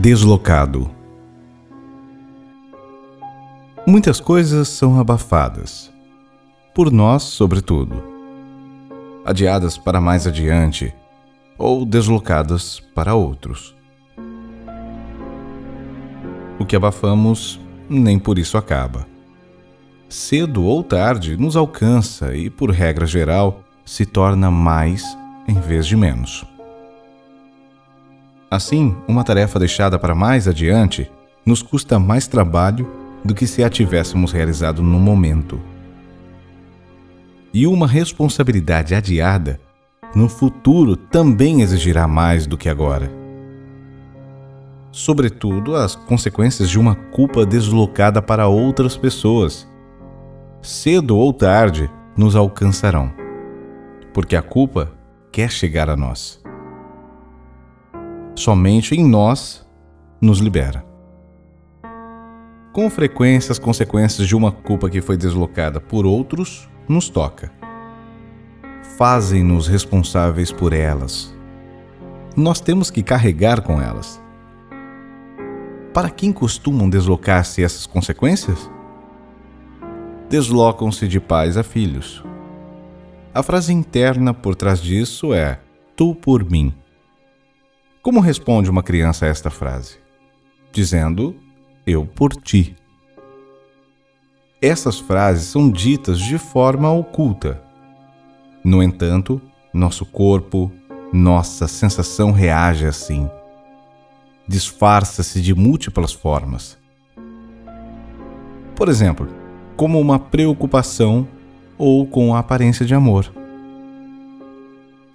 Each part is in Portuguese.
Deslocado. Muitas coisas são abafadas, por nós, sobretudo, adiadas para mais adiante ou deslocadas para outros. O que abafamos nem por isso acaba. Cedo ou tarde nos alcança e, por regra geral, se torna mais em vez de menos. Assim, uma tarefa deixada para mais adiante nos custa mais trabalho do que se a tivéssemos realizado no momento. E uma responsabilidade adiada no futuro também exigirá mais do que agora. Sobretudo as consequências de uma culpa deslocada para outras pessoas. Cedo ou tarde nos alcançarão, porque a culpa quer chegar a nós somente em nós nos libera. Com frequência, as consequências de uma culpa que foi deslocada por outros nos toca. Fazem-nos responsáveis por elas. Nós temos que carregar com elas. Para quem costumam deslocar-se essas consequências? Deslocam-se de pais a filhos. A frase interna por trás disso é: Tu por mim. Como responde uma criança a esta frase? Dizendo: Eu por ti. Essas frases são ditas de forma oculta. No entanto, nosso corpo, nossa sensação reage assim. Disfarça-se de múltiplas formas. Por exemplo, como uma preocupação ou com a aparência de amor.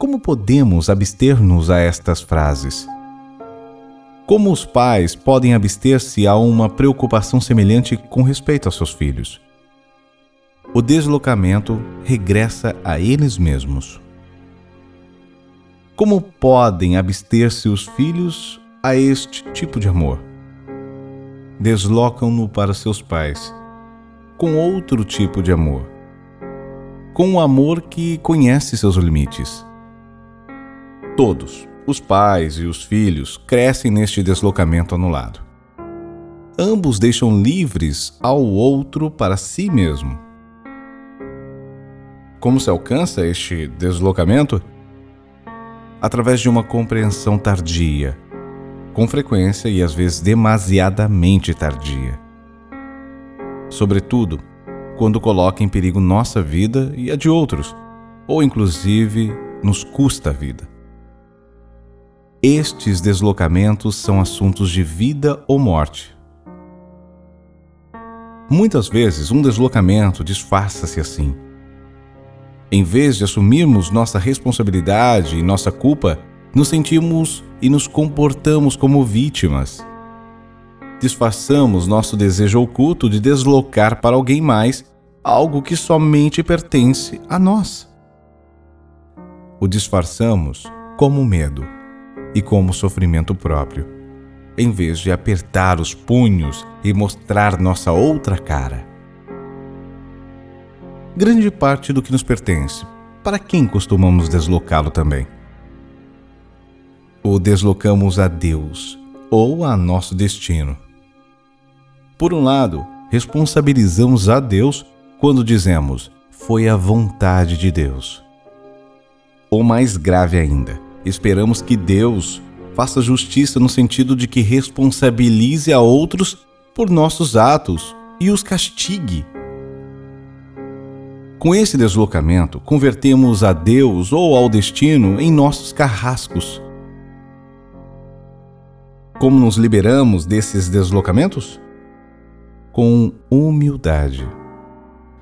Como podemos abster-nos a estas frases? Como os pais podem abster-se a uma preocupação semelhante com respeito aos seus filhos? O deslocamento regressa a eles mesmos. Como podem abster-se os filhos a este tipo de amor? Deslocam-no para seus pais, com outro tipo de amor, com um amor que conhece seus limites Todos, os pais e os filhos, crescem neste deslocamento anulado. Ambos deixam livres ao outro para si mesmo. Como se alcança este deslocamento? Através de uma compreensão tardia, com frequência e às vezes demasiadamente tardia. Sobretudo, quando coloca em perigo nossa vida e a de outros, ou inclusive nos custa a vida. Estes deslocamentos são assuntos de vida ou morte. Muitas vezes, um deslocamento disfarça-se assim. Em vez de assumirmos nossa responsabilidade e nossa culpa, nos sentimos e nos comportamos como vítimas. Disfarçamos nosso desejo oculto de deslocar para alguém mais algo que somente pertence a nós. O disfarçamos como medo e como sofrimento próprio, em vez de apertar os punhos e mostrar nossa outra cara. Grande parte do que nos pertence, para quem costumamos deslocá-lo também? O deslocamos a Deus ou a nosso destino. Por um lado, responsabilizamos a Deus quando dizemos foi a vontade de Deus. Ou mais grave ainda, Esperamos que Deus faça justiça no sentido de que responsabilize a outros por nossos atos e os castigue. Com esse deslocamento, convertemos a Deus ou ao destino em nossos carrascos. Como nos liberamos desses deslocamentos? Com humildade.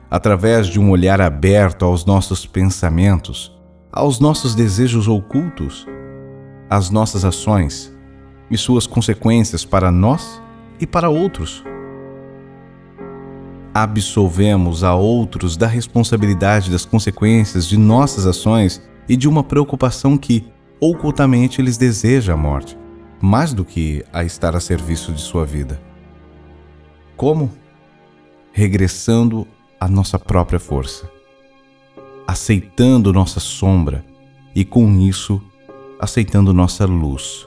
Através de um olhar aberto aos nossos pensamentos, aos nossos desejos ocultos, às nossas ações e suas consequências para nós e para outros. Absolvemos a outros da responsabilidade das consequências de nossas ações e de uma preocupação que, ocultamente, lhes deseja a morte, mais do que a estar a serviço de sua vida. Como? Regressando à nossa própria força aceitando nossa sombra e, com isso, aceitando nossa luz.